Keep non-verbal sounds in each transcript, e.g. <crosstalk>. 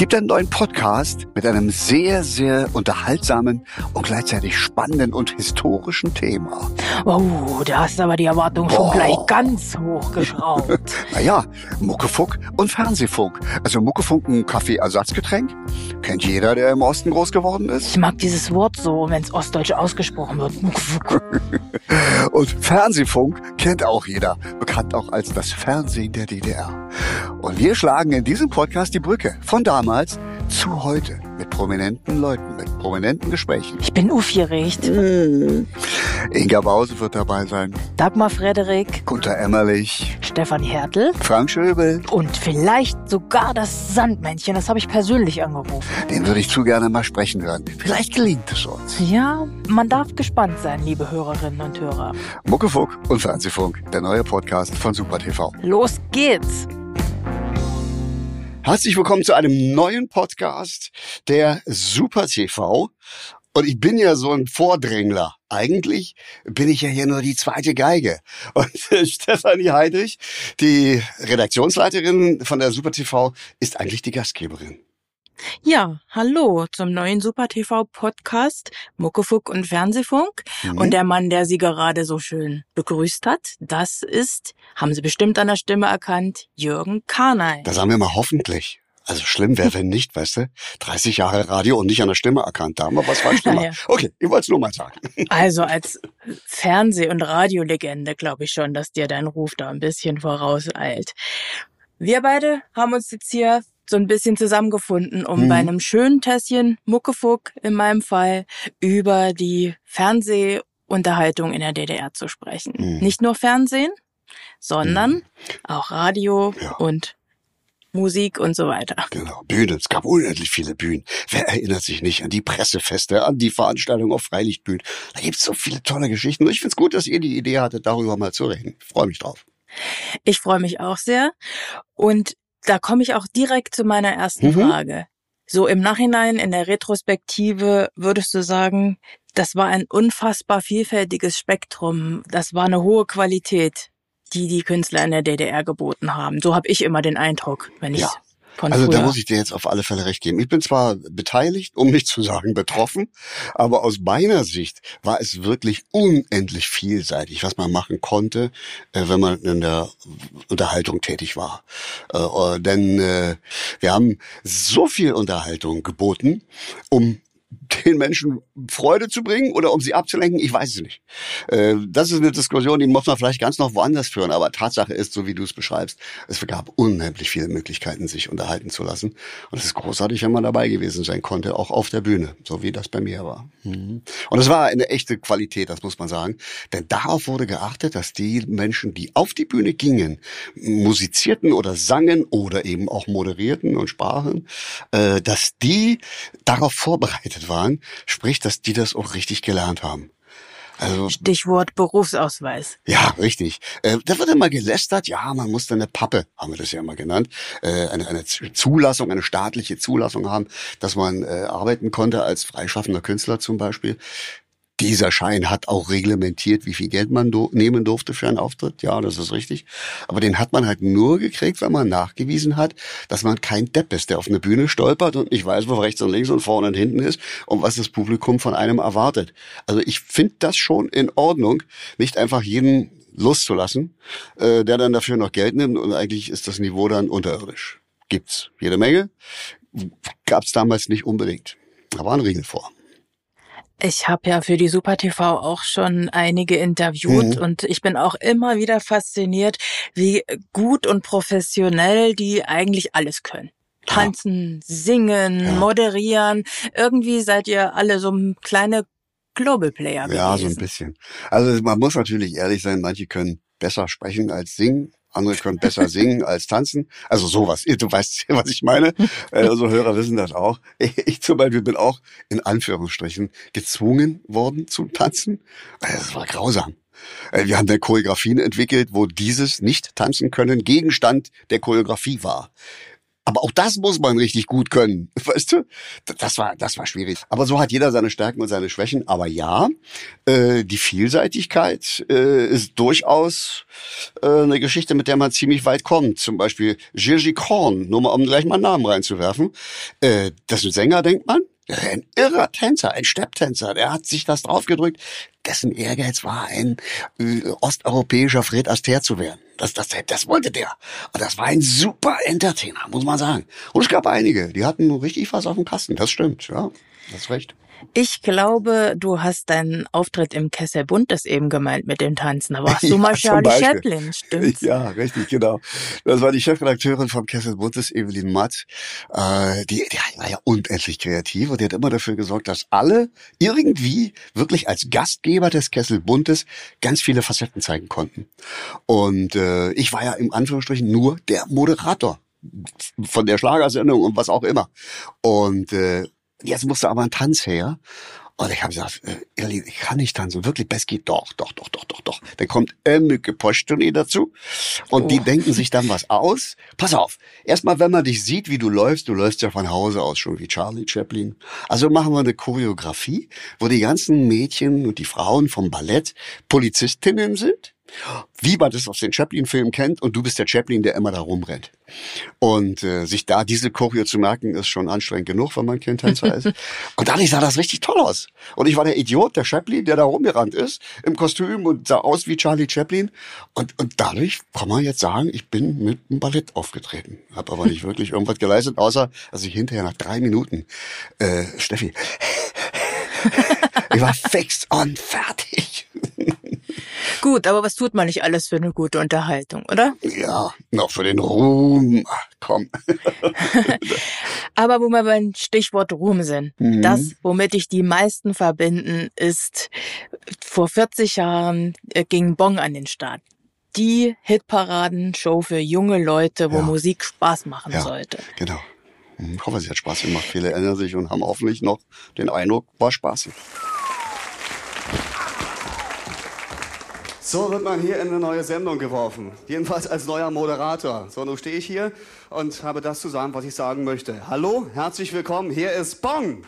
gibt einen neuen Podcast mit einem sehr, sehr unterhaltsamen und gleichzeitig spannenden und historischen Thema. Oh, da hast du aber die Erwartung schon Oh. gleich ganz hochgeschraubt. <laughs> Naja, Muckefuck und Fernsehfunk. Also Muckefunk ein Kaffeeersatzgetränk. Kennt jeder, der im Osten groß geworden ist. Ich mag dieses Wort so, wenn es ostdeutsch ausgesprochen wird. Und Fernsehfunk kennt auch jeder, bekannt auch als das Fernsehen der DDR. Und wir schlagen in diesem Podcast die Brücke von damals zu heute mit prominenten Leuten, mit prominenten Gesprächen. Ich bin aufgeregt. Inga Bause wird dabei sein, Dagmar Frederik, Gunter Emmerlich, Stefan Hertel Frank Schöbel. und vielleicht sogar das Sandmännchen. Das habe ich persönlich angerufen. Den würde ich zu gerne mal sprechen hören. Vielleicht gelingt es uns. Ja, man darf gespannt sein, liebe Hörerinnen und Hörer. Muckefuck und Fernsehfunk, der neue Podcast von Super TV. Los geht's! Herzlich willkommen zu einem neuen Podcast der Super TV. Und ich bin ja so ein Vordrängler. Eigentlich bin ich ja hier nur die zweite Geige. Und <laughs> Stefanie Heidrich, die Redaktionsleiterin von der Super TV, ist eigentlich die Gastgeberin. Ja, hallo zum neuen Super TV Podcast Muckefuck und Fernsehfunk. Mhm. Und der Mann, der Sie gerade so schön begrüßt hat, das ist, haben Sie bestimmt an der Stimme erkannt, Jürgen Karnay. Da sagen wir mal hoffentlich. Also schlimm wäre, wenn nicht, weißt du? 30 Jahre Radio und nicht an der Stimme erkannt. Da haben wir was falsch <laughs> gemacht. Ja. Okay, ich wollte es nur mal sagen. <laughs> Also als Fernseh- und Radiolegende glaube ich schon, dass dir dein Ruf da ein bisschen vorauseilt. Wir beide haben uns jetzt hier so ein bisschen zusammengefunden, um Mhm. bei einem schönen Tässchen Muckefuck in meinem Fall über die Fernsehunterhaltung in der DDR zu sprechen. Mhm. Nicht nur Fernsehen, sondern auch Radio Ja. und Musik und so weiter. Genau, Bühnen. Es gab unendlich viele Bühnen. Wer erinnert sich nicht an die Pressefeste, an die Veranstaltungen auf Freilichtbühnen? Da gibt's so viele tolle Geschichten. Und ich find's gut, dass ihr die Idee hattet, darüber mal zu reden. Ich freue mich drauf. Ich freue mich auch sehr. Und da komme ich auch direkt zu meiner ersten Mhm. Frage. So im Nachhinein, in der Retrospektive, würdest du sagen, das war ein unfassbar vielfältiges Spektrum. Das war eine hohe Qualität, die die Künstler in der DDR geboten haben. So habe ich immer den Eindruck, wenn ich Ja. Von Also früher. da muss ich dir jetzt auf alle Fälle recht geben. Ich bin zwar beteiligt, um nicht zu sagen betroffen, aber aus meiner Sicht war es wirklich unendlich vielseitig, was man machen konnte, äh, wenn man in der Unterhaltung tätig war. Äh, äh, denn äh, wir haben so viel Unterhaltung geboten, um den Menschen Freude zu bringen oder um sie abzulenken, ich weiß es nicht. Äh, Das ist eine Diskussion, die muss man vielleicht ganz noch woanders führen, aber Tatsache ist, so wie du es beschreibst, es gab unheimlich viele Möglichkeiten, sich unterhalten zu lassen. Und es ist großartig, wenn man dabei gewesen sein konnte, auch auf der Bühne, so wie das bei mir war. Mhm. Und es war eine echte Qualität, das muss man sagen. Denn darauf wurde geachtet, dass die Menschen, die auf die Bühne gingen, musizierten oder sangen oder eben auch moderierten und sprachen, äh, dass die darauf vorbereitet waren, sprich, dass die das auch richtig gelernt haben. Also Stichwort Berufsausweis. ja, richtig. Äh, da wird immer gelästert, ja, man muss dann eine Pappe, haben wir das ja immer genannt, äh, eine, eine Zulassung, eine staatliche Zulassung haben, dass man äh, arbeiten konnte als freischaffender Künstler zum Beispiel. Dieser Schein hat auch reglementiert, wie viel Geld man do nehmen durfte für einen Auftritt. Ja, das ist richtig. Aber den hat man halt nur gekriegt, wenn man nachgewiesen hat, dass man kein Depp ist, der auf eine Bühne stolpert und nicht weiß, wo rechts und links und vorne und hinten ist und was das Publikum von einem erwartet. Also ich finde das schon in Ordnung, nicht einfach jeden loszulassen, äh, der dann dafür noch Geld nimmt und eigentlich ist das Niveau dann unterirdisch. Gibt's jede Menge, gab's damals nicht unbedingt. Da war ein Riegel vor. Ich habe ja für die Super TV auch schon einige interviewt Mhm. und ich bin auch immer wieder fasziniert, wie gut und professionell die eigentlich alles können. Tanzen, singen, Ja. moderieren. Irgendwie seid ihr alle so kleine Global Player Ja, so ein bisschen. Also man muss natürlich ehrlich sein, manche können besser sprechen als singen, andere können besser singen als tanzen. Also sowas. Du weißt, was ich meine. <laughs> Äh, Also Hörer wissen das auch. Ich zum Beispiel bin auch in Anführungsstrichen gezwungen worden zu tanzen. Also Das war grausam. Äh, Wir haben da Choreografien entwickelt, wo dieses nicht tanzen können Gegenstand der Choreografie war. Aber auch das muss man richtig gut können, <laughs> weißt du? Das war, das war schwierig. Aber so hat jeder seine Stärken und seine Schwächen. Aber ja, äh, die Vielseitigkeit äh, ist durchaus äh, eine Geschichte, mit der man ziemlich weit kommt. Zum Beispiel Gigi Korn, nur mal um gleich mal einen Namen reinzuwerfen. Äh, das ist ein Sänger, denkt man. Ein irrer Tänzer, ein Stepptänzer, der hat sich das draufgedrückt. Dessen Ehrgeiz war, ein äh, osteuropäischer Fred Astaire zu werden. Das, das, das wollte der. Und das war ein super Entertainer, muss man sagen. Und es gab einige, die hatten richtig was auf dem Kasten. Das stimmt, ja. Das ist recht. Ich glaube, du hast deinen Auftritt im Kessel Buntes eben gemeint mit dem Tanzen. Da warst du <laughs> Ja, mal Charlie. Chaplin, stimmt's? Ja, richtig, genau. Das war die Chefredakteurin vom Kessel Buntes, Evelyn Matt. Äh, die, die war ja unendlich kreativ und die hat immer dafür gesorgt, dass alle irgendwie wirklich als Gastgeber des Kessel Buntes ganz viele Facetten zeigen konnten. Und äh, ich war ja im Anführungsstrichen nur der Moderator von der Schlagersendung und was auch immer. Und äh, jetzt musste aber ein Tanz her. Und ich habe gesagt, äh, Irli, ich kann nicht tanzen. Wirklich, geht doch, doch, doch, doch, doch, doch. Dann kommt Emmeke Postoni dazu. Und die Oh. denken sich dann was aus. Pass auf, erstmal, wenn man dich sieht, wie du läufst, du läufst ja von Hause aus schon wie Charlie Chaplin. Also machen wir eine Choreografie, wo die ganzen Mädchen und die Frauen vom Ballett Polizistinnen sind. Wie man das aus den Chaplin-Filmen kennt, und du bist der Chaplin, der immer da rumrennt. Und äh, sich da diese Choreo zu merken, ist schon anstrengend genug, wenn man Kindtänzer ist. <laughs> Und dadurch sah das richtig toll aus. Und ich war der Idiot, der Chaplin, der da rumgerannt ist, im Kostüm und sah aus wie Charlie Chaplin. Und, und dadurch kann man jetzt sagen, ich bin mit einem Ballett aufgetreten. Hab aber nicht wirklich irgendwas geleistet, außer, dass ich hinterher nach drei Minuten, äh, Steffi, <laughs> ich war fix und fertig. Gut, aber was tut man nicht alles für eine gute Unterhaltung, oder? Ja, noch für den Ruhm. Ach, komm. <laughs> Aber wo wir beim Stichwort Ruhm sind, Mhm. das, womit ich die meisten verbinden, ist, vor 40 Jahren äh, ging Bong an den Start. Die Hitparadenshow für junge Leute, wo Ja. Musik Spaß machen Ja. sollte. Genau. Hm, Ich hoffe, es hat Spaß gemacht. Viele erinnern sich und haben hoffentlich noch den Eindruck, war spaßig. So wird man hier in eine neue Sendung geworfen. Jedenfalls als neuer Moderator. So, nun stehe ich hier und habe das zu sagen, was ich sagen möchte. Hallo, herzlich willkommen. Hier ist Bong.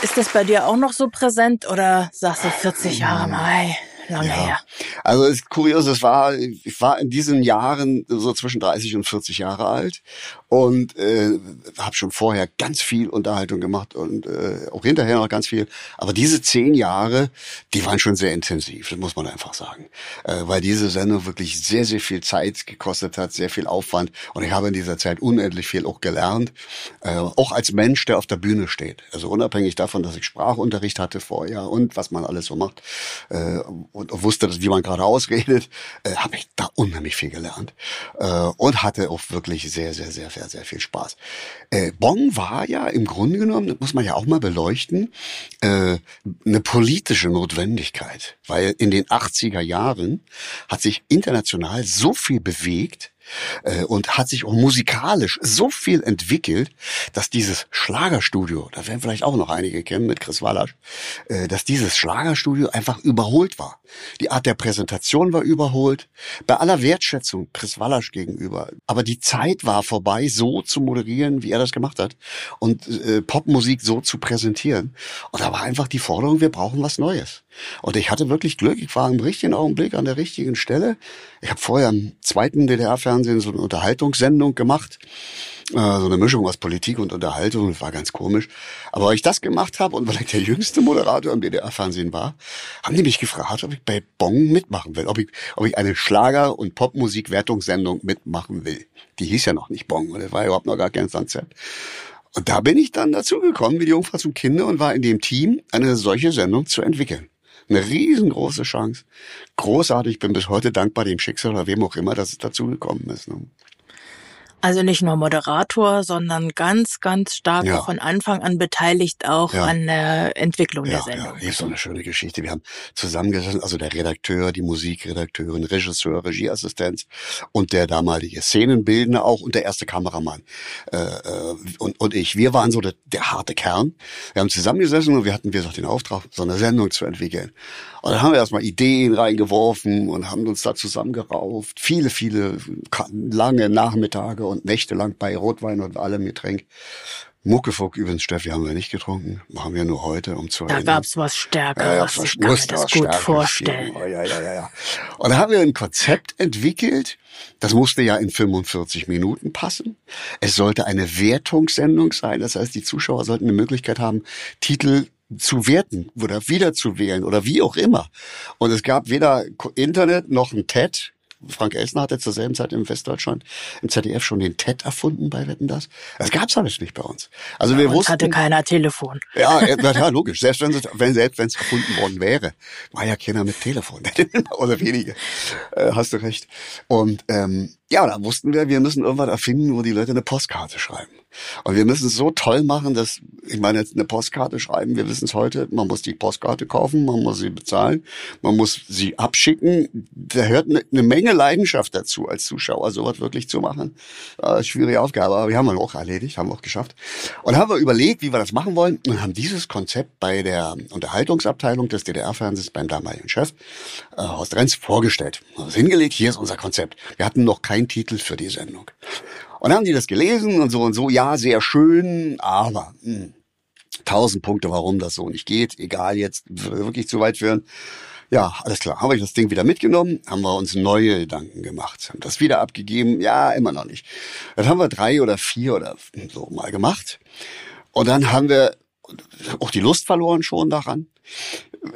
Ist das bei dir auch noch so präsent oder sagst du 40 Jahre, Mai, lange her? Also es ist kurios, es war, ich war in diesen Jahren so zwischen 30 und 40 Jahre alt und äh, habe schon vorher ganz viel Unterhaltung gemacht und äh, auch hinterher noch ganz viel. Aber diese zehn Jahre, die waren schon sehr intensiv, das muss man einfach sagen. Äh, weil diese Sendung wirklich sehr, sehr viel Zeit gekostet hat, sehr viel Aufwand und ich habe in dieser Zeit unendlich viel auch gelernt. Äh, auch als Mensch, der auf der Bühne steht. Also unabhängig davon, dass ich Sprachunterricht hatte vorher und was man alles so macht äh, und wusste, dass, wie man gerade ausredet, äh, habe ich da unheimlich viel gelernt äh, und hatte auch wirklich sehr, sehr, sehr, sehr, sehr viel Spaß. Äh, Bonn war ja im Grunde genommen, das muss man ja auch mal beleuchten, äh, eine politische Notwendigkeit, weil in den 80er Jahren hat sich international so viel bewegt, äh, und hat sich auch musikalisch so viel entwickelt, dass dieses Schlagerstudio, da werden vielleicht auch noch einige kennen mit Chris Wallasch, äh, dass dieses Schlagerstudio einfach überholt war. Die Art der Präsentation war überholt, bei aller Wertschätzung Chris Wallasch gegenüber. Aber die Zeit war vorbei, so zu moderieren, wie er das gemacht hat und äh, Popmusik so zu präsentieren. Und da war einfach die Forderung, wir brauchen was Neues. Und ich hatte wirklich Glück, ich war im richtigen Augenblick an der richtigen Stelle. Ich habe vorher im zweiten DDR-Fernsehen so eine Unterhaltungssendung gemacht. Äh, so eine Mischung aus Politik und Unterhaltung. Das war ganz komisch. Aber weil ich das gemacht habe und weil ich der jüngste Moderator im DDR-Fernsehen war, haben die mich gefragt, ob ich bei Bong mitmachen will. Ob ich, ob ich eine Schlager- und Popmusik-Wertungssendung mitmachen will. Die hieß ja noch nicht Bong. Und das war überhaupt noch gar kein Sunset. Und da bin ich dann dazugekommen, wie die Jungfrau zum Kinder, und war in dem Team, eine solche Sendung zu entwickeln. Eine riesengroße Chance. Großartig, bin bis heute dankbar dem Schicksal oder wem auch immer, dass es dazu gekommen ist. Ne? Also nicht nur Moderator, sondern ganz, ganz stark Ja. von Anfang an beteiligt auch Ja. an der Entwicklung der Ja, Sendung. ja, ist so eine schöne Geschichte. Wir haben zusammengesessen, also der Redakteur, die Musikredakteurin, Regisseur, Regieassistenz und der damalige Szenenbildner auch und der erste Kameramann äh, äh, und, und ich. Wir waren so der, der harte Kern. Wir haben zusammengesessen und wir hatten, wie gesagt, den Auftrag, so eine Sendung zu entwickeln. Und dann haben wir erstmal Ideen reingeworfen und haben uns da zusammengerauft. Viele, viele lange Nachmittage und nächtelang bei Rotwein und allem Getränk. Muckefuck übrigens, Steffi, haben wir nicht getrunken. Machen wir nur heute, um zu Da erinnern. gab's was Stärkeres. Ja, ich kann mir das gut vorstellen. Oh, ja, ja, ja, ja. Und da haben wir ein Konzept entwickelt. Das musste ja in 45 Minuten passen. Es sollte eine Wertungssendung sein. Das heißt, die Zuschauer sollten eine Möglichkeit haben, Titel zu werten oder wiederzuwählen oder wie auch immer. Und es gab weder Internet noch ein TED. Frank Elsner hatte zur selben Zeit im Westdeutschland im ZDF schon den TED erfunden bei Wetten das. Das gab's alles nicht bei uns. Also wir Uns wussten, hatte keiner Telefon. ja, ja, <laughs> logisch. Selbst wenn es wenn, selbst wenn es erfunden worden wäre, war ja keiner mit Telefon <laughs> oder wenige. Äh, hast du recht. Und ähm, ja, da wussten wir, wir müssen irgendwas erfinden, wo die Leute eine Postkarte schreiben. Und wir müssen es so toll machen, dass, ich meine, jetzt eine Postkarte schreiben, wir wissen es heute, man muss die Postkarte kaufen, man muss sie bezahlen, man muss sie abschicken. Da hört eine, eine Menge Leidenschaft dazu, als Zuschauer sowas wirklich zu machen. Äh, schwierige Aufgabe, aber wir haben wir auch erledigt, haben wir auch geschafft. Und haben wir überlegt, wie wir das machen wollen und haben dieses Konzept bei der Unterhaltungsabteilung des DDR-Fernsehens beim damaligen Chef, äh, Horst Renz, vorgestellt. Haben es hingelegt, hier ist unser Konzept. Wir hatten noch keinen Titel für die Sendung. Und dann haben die das gelesen und so und so, ja, sehr schön, aber hm, tausend Punkte, warum das so nicht geht, egal jetzt, wirklich zu weit führen. Ja, alles klar. Habe ich das Ding wieder mitgenommen, haben wir uns neue Gedanken gemacht, haben das wieder abgegeben, ja, immer noch nicht. Das haben wir drei oder vier oder so mal gemacht. Und dann haben wir auch die Lust verloren schon daran,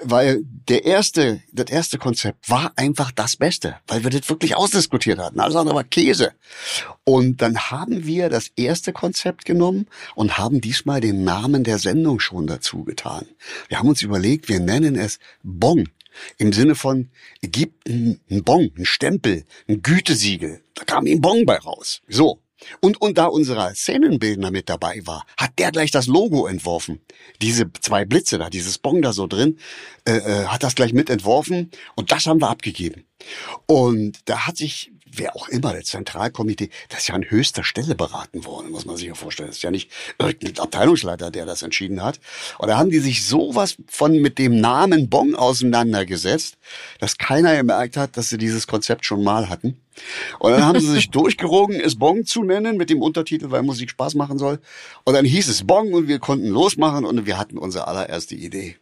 weil der erste, das erste Konzept war einfach das Beste, weil wir das wirklich ausdiskutiert hatten. Alles andere war Käse. Und dann haben wir das erste Konzept genommen und haben diesmal den Namen der Sendung schon dazu getan. Wir haben uns überlegt, wir nennen es Bong. Im Sinne von, gibt ein Bon, ein Stempel, ein Gütesiegel. Da kam ein Bon bei raus. So. Und, und da unser Szenenbildner mit dabei war, hat der gleich das Logo entworfen. Diese zwei Blitze da, dieses Bong da so drin, äh, äh, hat das gleich mit entworfen und das haben wir abgegeben. Und da hat sich, wer auch immer, das Zentralkomitee, das ist ja an höchster Stelle beraten worden, muss man sich ja vorstellen. Das ist ja nicht irgendein Abteilungsleiter, der das entschieden hat. Und da haben die sich sowas von mit dem Namen Bong auseinandergesetzt, dass keiner gemerkt hat, dass sie dieses Konzept schon mal hatten. Und dann haben sie sich <laughs> durchgerungen, es Bong zu nennen mit dem Untertitel, weil Musik Spaß machen soll. Und dann hieß es Bong und wir konnten losmachen und wir hatten unsere allererste Idee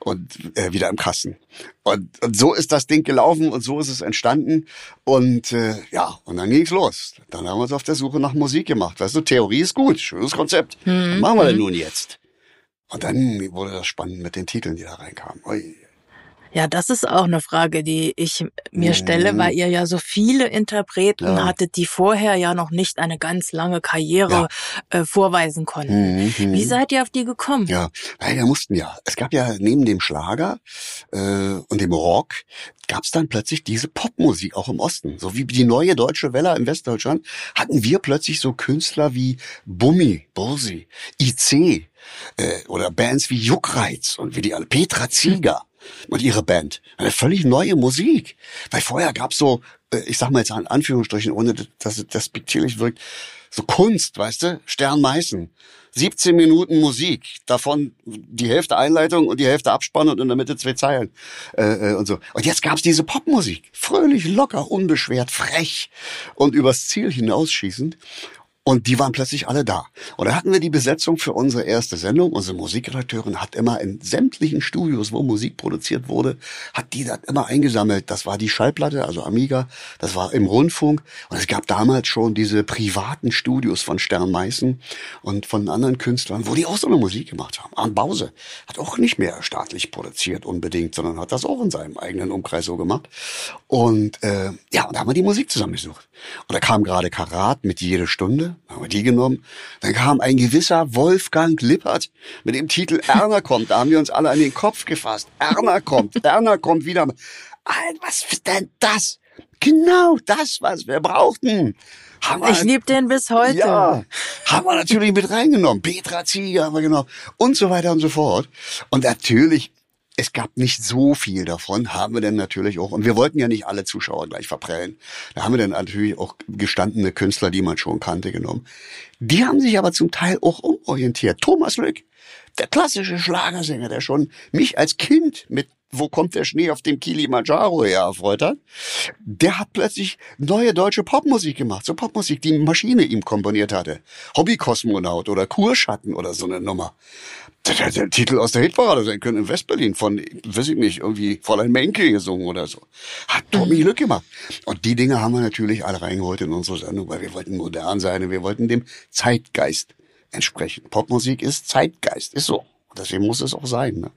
und äh, wieder im Kasten. Und, und so ist das Ding gelaufen und so ist es entstanden. Und äh, ja, und dann ging's los. Dann haben wir uns auf der Suche nach Musik gemacht. Weißt du, Theorie ist gut, schönes Konzept. Was machen wir denn nun jetzt? Und dann wurde das spannend mit den Titeln, die da reinkamen. Ui. Ja, das ist auch eine Frage, die ich mir stelle, Mhm. weil ihr ja so viele Interpreten Ja. hattet, die vorher ja noch nicht eine ganz lange Karriere äh, vorweisen konnten. Mhm, mhm. Wie seid ihr auf die gekommen? Ja, weil wir mussten ja. Es gab ja neben dem Schlager äh, und dem Rock gab es dann plötzlich diese Popmusik auch im Osten. So wie die neue deutsche Welle im Westdeutschland hatten wir plötzlich so Künstler wie Bummi, Bursi, IC äh, oder Bands wie Juckreiz und wie die alle Petra Zieger und ihre Band. Eine völlig neue Musik. Weil vorher gab's so, äh, ich sag mal jetzt in Anführungsstrichen, ohne dass es despektierlich wirkt, so Kunst, weißt du? Stern Meißen. 17 Minuten Musik, davon die Hälfte Einleitung und die Hälfte Abspann und in der Mitte zwei Zeilen äh, äh, und so. Und jetzt gab's diese Popmusik, fröhlich, locker, unbeschwert, frech und übers Ziel hinausschießend. Und die waren plötzlich alle da. Und da hatten wir die Besetzung für unsere erste Sendung. Unsere Musikredakteurin hat immer in sämtlichen Studios, wo Musik produziert wurde, hat die das immer eingesammelt. Das war die Schallplatte, also Amiga. Das war im Rundfunk. Und es gab damals schon diese privaten Studios von Stern Meißen und von anderen Künstlern, wo die auch so eine Musik gemacht haben. Arndt Bause hat auch nicht mehr staatlich produziert unbedingt, sondern hat das auch in seinem eigenen Umkreis so gemacht. Und äh, ja, und da haben wir die Musik zusammengesucht. Und da kam gerade Karat mit jede Stunde, haben wir die genommen. Dann kam ein gewisser Wolfgang Lippert mit dem Titel Erna kommt. Da haben wir uns alle an den Kopf gefasst. Erna kommt, Erna kommt wieder. Alter, was ist denn das? Genau das, was wir brauchten. Haben Ich liebe den bis heute. ja, haben wir natürlich mit reingenommen. Petra Zieger haben wir genommen und so weiter und so fort. Und natürlich, es gab nicht so viel davon, haben wir dann natürlich auch, und wir wollten ja nicht alle Zuschauer gleich verprellen. Da haben wir dann natürlich auch gestandene Künstler, die man schon kannte, genommen. Die haben sich aber zum Teil auch umorientiert. Thomas Lück, der klassische Schlagersänger, der schon mich als Kind mit wo kommt der Schnee auf dem Kilimanjaro her erfreut hat, der hat plötzlich neue deutsche Popmusik gemacht. So Popmusik, die Maschine ihm komponiert hatte. Hobbykosmonaut oder Kurschatten oder so eine Nummer. Das hätte der Titel aus der Hitparade sein können in Westberlin von, weiß ich nicht, irgendwie Fräulein Menke gesungen oder so. Hat Tommy Glück gemacht. Und die Dinge haben wir natürlich alle reingeholt in unsere Sendung, weil wir wollten modern sein und wir wollten dem Zeitgeist entsprechen. Popmusik ist Zeitgeist, ist so. Deswegen muss es auch sein. Ne?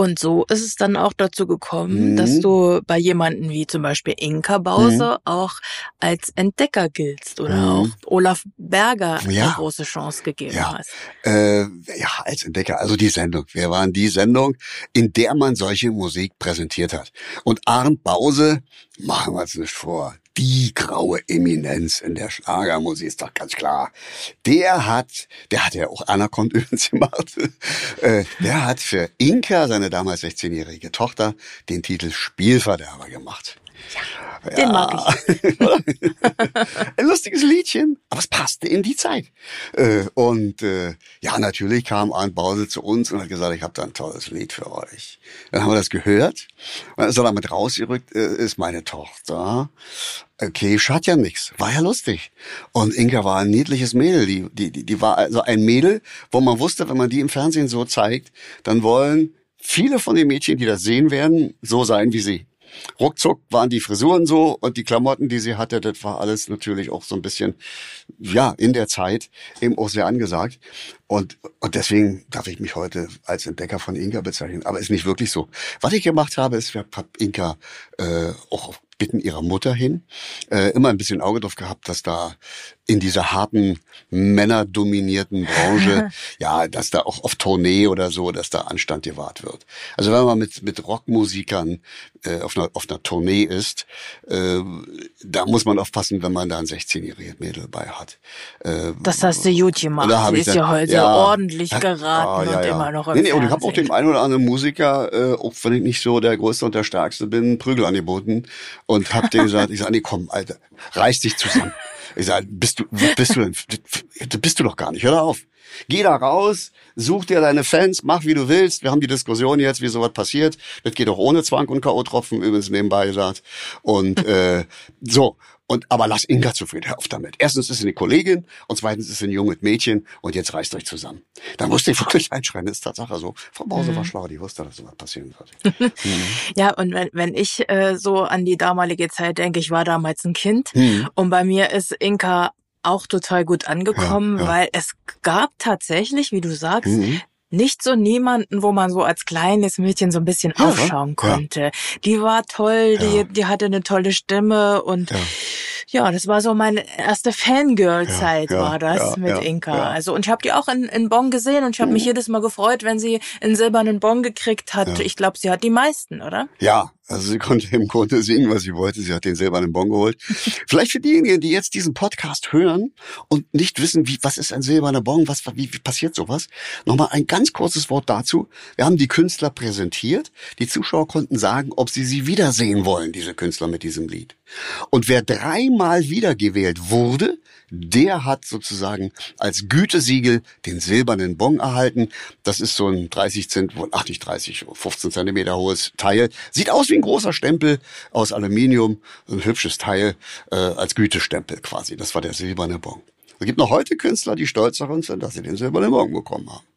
Und so ist es dann auch dazu gekommen, Mhm. dass du bei jemanden wie zum Beispiel Inka Bause Mhm. auch als Entdecker giltst oder Mhm. auch Olaf Berger Ja. eine große Chance gegeben Ja. hast. Äh, ja, als Entdecker, also die Sendung. Wir waren die Sendung, in der man solche Musik präsentiert hat. Und Arndt Bause, machen wir uns nicht vor, die graue Eminenz in der Schlagermusik, ist doch ganz klar. Der hat, der hat ja auch Anaconda <laughs> übrigens gemacht, äh, der hat für Inka, seine damals 16-jährige Tochter, den Titel Spielverderber gemacht. Den mag ich. <laughs> Ein lustiges Liedchen, aber es passte in die Zeit. Äh, und äh, ja, natürlich kam Arndt Bause zu uns und hat gesagt, ich habe da ein tolles Lied für euch. Dann haben wir das gehört. Und ist er damit rausgerückt, äh, ist meine Tochter. Okay, schadet ja nix. War ja lustig. Und Inka war ein niedliches Mädel. Die, die, die, die war also ein Mädel, wo man wusste, wenn man die im Fernsehen so zeigt, dann wollen viele von den Mädchen, die das sehen werden, so sein wie sie. Ruckzuck waren die Frisuren so und die Klamotten, die sie hatte, das war alles natürlich auch so ein bisschen, ja, in der Zeit eben auch sehr angesagt. Und, und deswegen darf ich mich heute als Entdecker von Inka bezeichnen. Aber ist nicht wirklich so. Was ich gemacht habe, ist, ich habe Inka äh, auch auf Bitten ihrer Mutter hin äh, immer ein bisschen Auge drauf gehabt, dass da in dieser harten, männerdominierten Branche, <laughs> ja, dass da auch auf Tournee oder so, dass da Anstand gewahrt wird. Also wenn man mit, mit Rockmusikern äh, auf, einer, auf einer Tournee ist, äh, da muss man aufpassen, wenn man da ein 16-jähriges Mädel bei hat. Äh, Das hast du gut gemacht. da Sie ist dann- ja heute ja. ordentlich Ah, geraten ja, und ja. immer noch im Nee, nee, und ich habe auch dem einen oder anderen Musiker, äh, auch wenn ich nicht so der Größte und der Stärkste bin, Prügel angeboten und hab dir gesagt, ich sag, nee, komm, Alter, reiß dich zusammen. <laughs> Ich sag, bist du, bist du <laughs> bist du doch gar nicht, hör auf. Geh da raus, such dir deine Fans, mach wie du willst. Wir haben die Diskussion jetzt, wie sowas passiert. Das geht auch ohne Zwang und K.O.-Tropfen, übrigens nebenbei gesagt. Und äh, so, und aber lass Inga zufrieden, hör auf damit. Erstens ist sie eine Kollegin und zweitens ist sie ein junges Mädchen und jetzt reißt euch zusammen. Da musste ich wirklich einschreien, das ist Tatsache so. Frau Bause war schlau, die wusste, dass sowas passieren wird. <laughs> Ja, und wenn, wenn ich äh, so an die damalige Zeit denke, ich war damals ein Kind Hm. und bei mir ist Inka auch total gut angekommen, Ja, ja. weil es gab tatsächlich, wie du sagst, Mhm. Nicht so niemanden, wo man so als kleines Mädchen so ein bisschen Ja, aufschauen ja. konnte. Die war toll, die, Ja. die hatte eine tolle Stimme und Ja. das war so meine erste Fangirl-Zeit war das mit Inka. Also und ich habe die auch in, in Bonn gesehen und ich habe mich jedes Mal gefreut, wenn sie einen silbernen Bon gekriegt hat. Ich glaube, sie hat die meisten, oder? Ja, also sie konnte im Grunde singen, was sie wollte. Sie hat den selber einen Bon geholt. <laughs> Vielleicht für diejenigen, die jetzt diesen Podcast hören und nicht wissen, wie, was ist ein silberner Bon, was, wie, wie passiert sowas? Nochmal ein ganz kurzes Wort dazu. Wir haben die Künstler präsentiert. Die Zuschauer konnten sagen, ob sie sie wiedersehen wollen, diese Künstler mit diesem Lied. Und wer dreimal wiedergewählt wurde, der hat sozusagen als Gütesiegel den silbernen Bon erhalten. Das ist so ein 30 Cent, ach nicht 30, 15 Zentimeter hohes Teil. Sieht aus wie ein großer Stempel aus Aluminium, ein hübsches Teil äh, als Gütestempel quasi. Das war der silberne Bon. Es gibt noch heute Künstler, die stolz darauf sind, dass sie den silbernen Bon bekommen haben.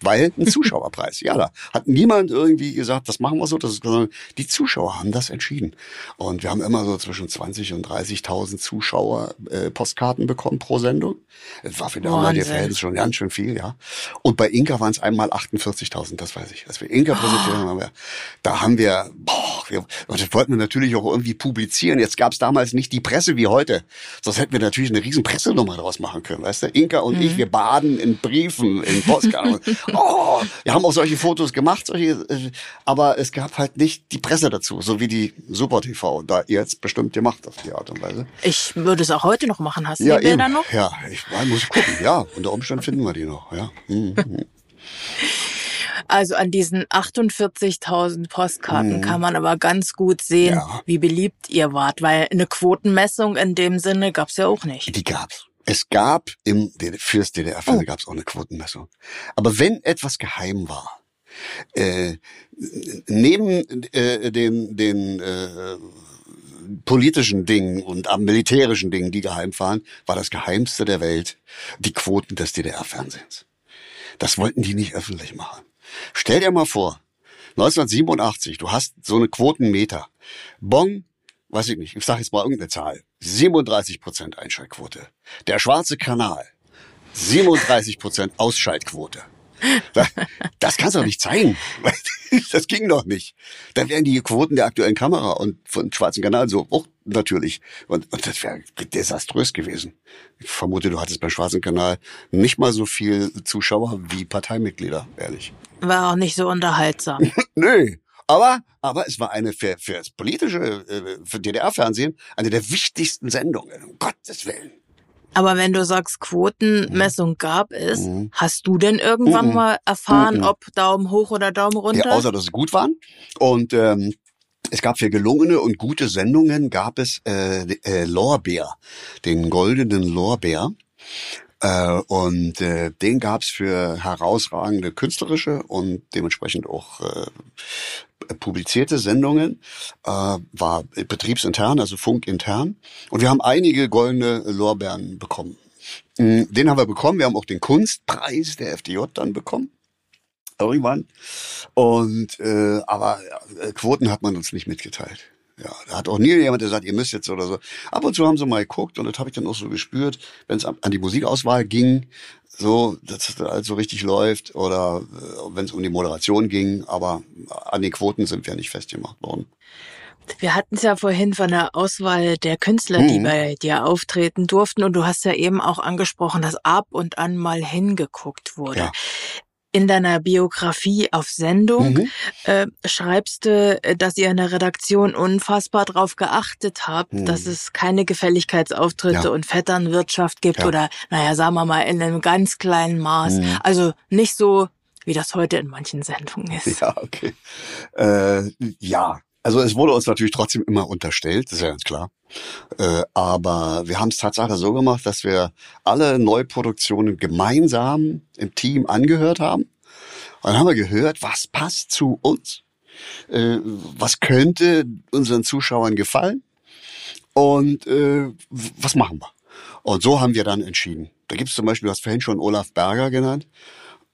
Weil ein <laughs> Zuschauerpreis. Ja, da hat niemand irgendwie gesagt, das machen wir so. Das ist, sondern die Zuschauer haben das entschieden. Und wir haben immer so zwischen 20 und 30.000 Zuschauer äh, Postkarten bekommen pro Sendung. Das war für damalige. Fans schon ganz schön viel, ja. Und bei Inka waren es einmal 48.000, das weiß ich. Als wir Inka präsentiert haben wir, da haben wir, boah, wir, und das wollten wir natürlich auch irgendwie publizieren. Jetzt gab es damals nicht die Presse wie heute. Sonst hätten wir natürlich eine riesen Pressenummer daraus machen können, weißt du? Inka und ich, wir baden in Briefen, in Postkarten. <laughs> oh, wir haben auch solche Fotos gemacht, solche, äh, aber es gab halt nicht die Presse dazu, so wie die Super TV da jetzt bestimmt gemacht auf die Art und Weise. Ich würde es auch heute noch machen. Hast du die Bilder eben. noch? Ja, ich ja, muss ich gucken. Ja, unter Umständen finden wir die noch. Ja. Mhm. <laughs> Also an diesen 48.000 Postkarten kann man aber ganz gut sehen. Ja. wie beliebt ihr wart, weil eine Quotenmessung in dem Sinne gab's ja auch nicht. Die gab's. Es gab im DD fürs DDR-Fernsehen Oh. gab's auch eine Quotenmessung. Aber wenn etwas geheim war, Äh, neben äh, den, den äh, politischen Dingen und am militärischen Dingen, die geheim waren, war das Geheimste der Welt die Quoten des DDR-Fernsehens. Das wollten die nicht öffentlich machen. Stell dir mal vor, 1987, du hast so eine Quotenmeter. Bonn, weiß ich nicht, ich sage jetzt mal irgendeine Zahl, 37 Prozent Einschaltquote. Der Schwarze Kanal, 37 Prozent Ausschaltquote. Das kannst du doch nicht zeigen. <laughs> Das ging doch nicht. Dann wären die Quoten der aktuellen Kamera und von Schwarzen Kanal so hoch natürlich. Und, und das wäre desaströs gewesen. Ich vermute, du hattest beim Schwarzen Kanal nicht mal so viel Zuschauer wie Parteimitglieder, ehrlich. War auch nicht so unterhaltsam. <laughs> Nö. Aber, aber es war eine für, für das politische, äh, für DDR-Fernsehen, eine der wichtigsten Sendungen, um Gottes Willen. Aber wenn du sagst, Quotenmessung gab es, Mhm. hast du denn irgendwann Mhm. mal erfahren, Mhm. ob Daumen hoch oder Daumen runter? Ja, außer dass sie gut waren. Und ähm, es gab für gelungene und gute Sendungen gab es äh, äh, Lorbeer, den goldenen Lorbeer. Äh, und äh, den gab's für herausragende künstlerische und dementsprechend auch äh, publizierte Sendungen. Äh, war betriebsintern, also funkintern. Und wir haben einige goldene Lorbeeren bekommen. Mm, Den haben wir bekommen. Wir haben auch den Kunstpreis der FDJ dann bekommen irgendwann. Und äh, aber äh, Quoten hat man uns nicht mitgeteilt. Ja, da hat auch nie jemand gesagt, ihr müsst jetzt oder so. Ab und zu haben sie mal geguckt und das habe ich dann auch so gespürt, wenn es an die Musikauswahl ging, so, dass es da halt so richtig läuft oder äh, wenn es um die Moderation ging, aber an den Quoten sind wir nicht festgemacht worden. Wir hatten es ja vorhin von der Auswahl der Künstler, die Mhm. bei dir auftreten durften. Und du hast ja eben auch angesprochen, dass ab und an mal hingeguckt wurde. Ja. In deiner Biografie auf Sendung Mhm. äh, schreibst du, äh, dass ihr in der Redaktion unfassbar darauf geachtet habt, Mhm. dass es keine Gefälligkeitsauftritte Ja. und Vetternwirtschaft gibt Ja. oder, naja, sagen wir mal, in einem ganz kleinen Maß. Mhm. Also nicht so, wie das heute in manchen Sendungen ist. Ja, okay. Äh, ja, also es wurde uns natürlich trotzdem immer unterstellt, das ist ja ganz klar. Äh, aber wir haben es tatsächlich so gemacht, dass wir alle Neuproduktionen gemeinsam im Team angehört haben. Und dann haben wir gehört, was passt zu uns, äh, was könnte unseren Zuschauern gefallen und äh, was machen wir. Und so haben wir dann entschieden. Da gibt es zum Beispiel, du hast vorhin schon Olaf Berger genannt.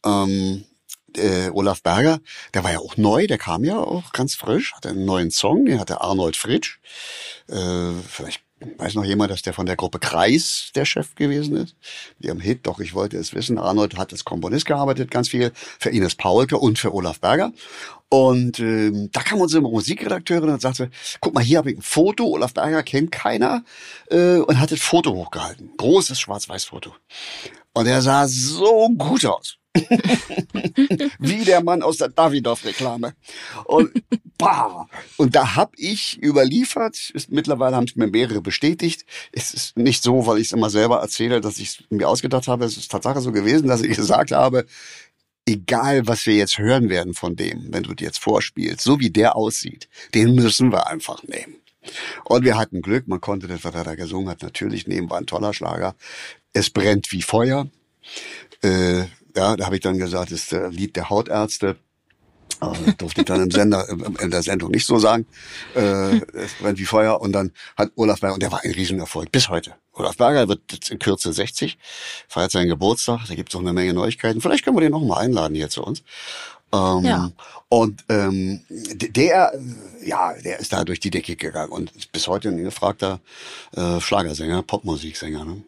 Ähm, äh, Olaf Berger, der war ja auch neu, der kam ja auch ganz frisch, hatte einen neuen Song, den hatte Arnold Fritsch. Äh, vielleicht weiß noch jemand, dass der von der Gruppe Kreis der Chef gewesen ist. Die haben Hit, doch ich wollte es wissen. Arnold hat als Komponist gearbeitet, ganz viel für Ines Paulke und für Olaf Berger. Und ähm, da kam unsere Musikredakteurin und sagte, guck mal, hier habe ich ein Foto, Olaf Berger kennt keiner äh, und hat das Foto hochgehalten. Großes Schwarz-Weiß-Foto. Und er sah so gut aus. <laughs> Wie der Mann aus der Davidoff-Reklame. Und, und da hab ich überliefert, ist, mittlerweile haben es mir mehrere bestätigt. Es ist nicht so, weil ich es immer selber erzähle, dass ich es mir ausgedacht habe. Es ist Tatsache so gewesen, dass ich gesagt habe, egal was wir jetzt hören werden von dem, wenn du dir jetzt vorspielst, so wie der aussieht, den müssen wir einfach nehmen. Und wir hatten Glück, man konnte das, was er da gesungen hat, natürlich nehmen, war ein toller Schlager. Es brennt wie Feuer. Äh, ja, da habe ich dann gesagt, das ist der Lied der Hautärzte. Das durfte ich dann im Sender, im- in der Sendung nicht so sagen. Äh, es brennt wie Feuer. Und dann hat Olaf Berger, und der war ein Riesenerfolg bis heute. Olaf Berger wird jetzt in Kürze 60, feiert seinen Geburtstag. Da gibt es auch eine Menge Neuigkeiten. Vielleicht können wir den noch mal einladen hier zu uns. Ähm, Ja. Und ähm, der, äh, ja, der ist da durch die Decke gegangen und ist bis heute ein gefragter äh, Schlagersänger, Popmusiksänger. Ne?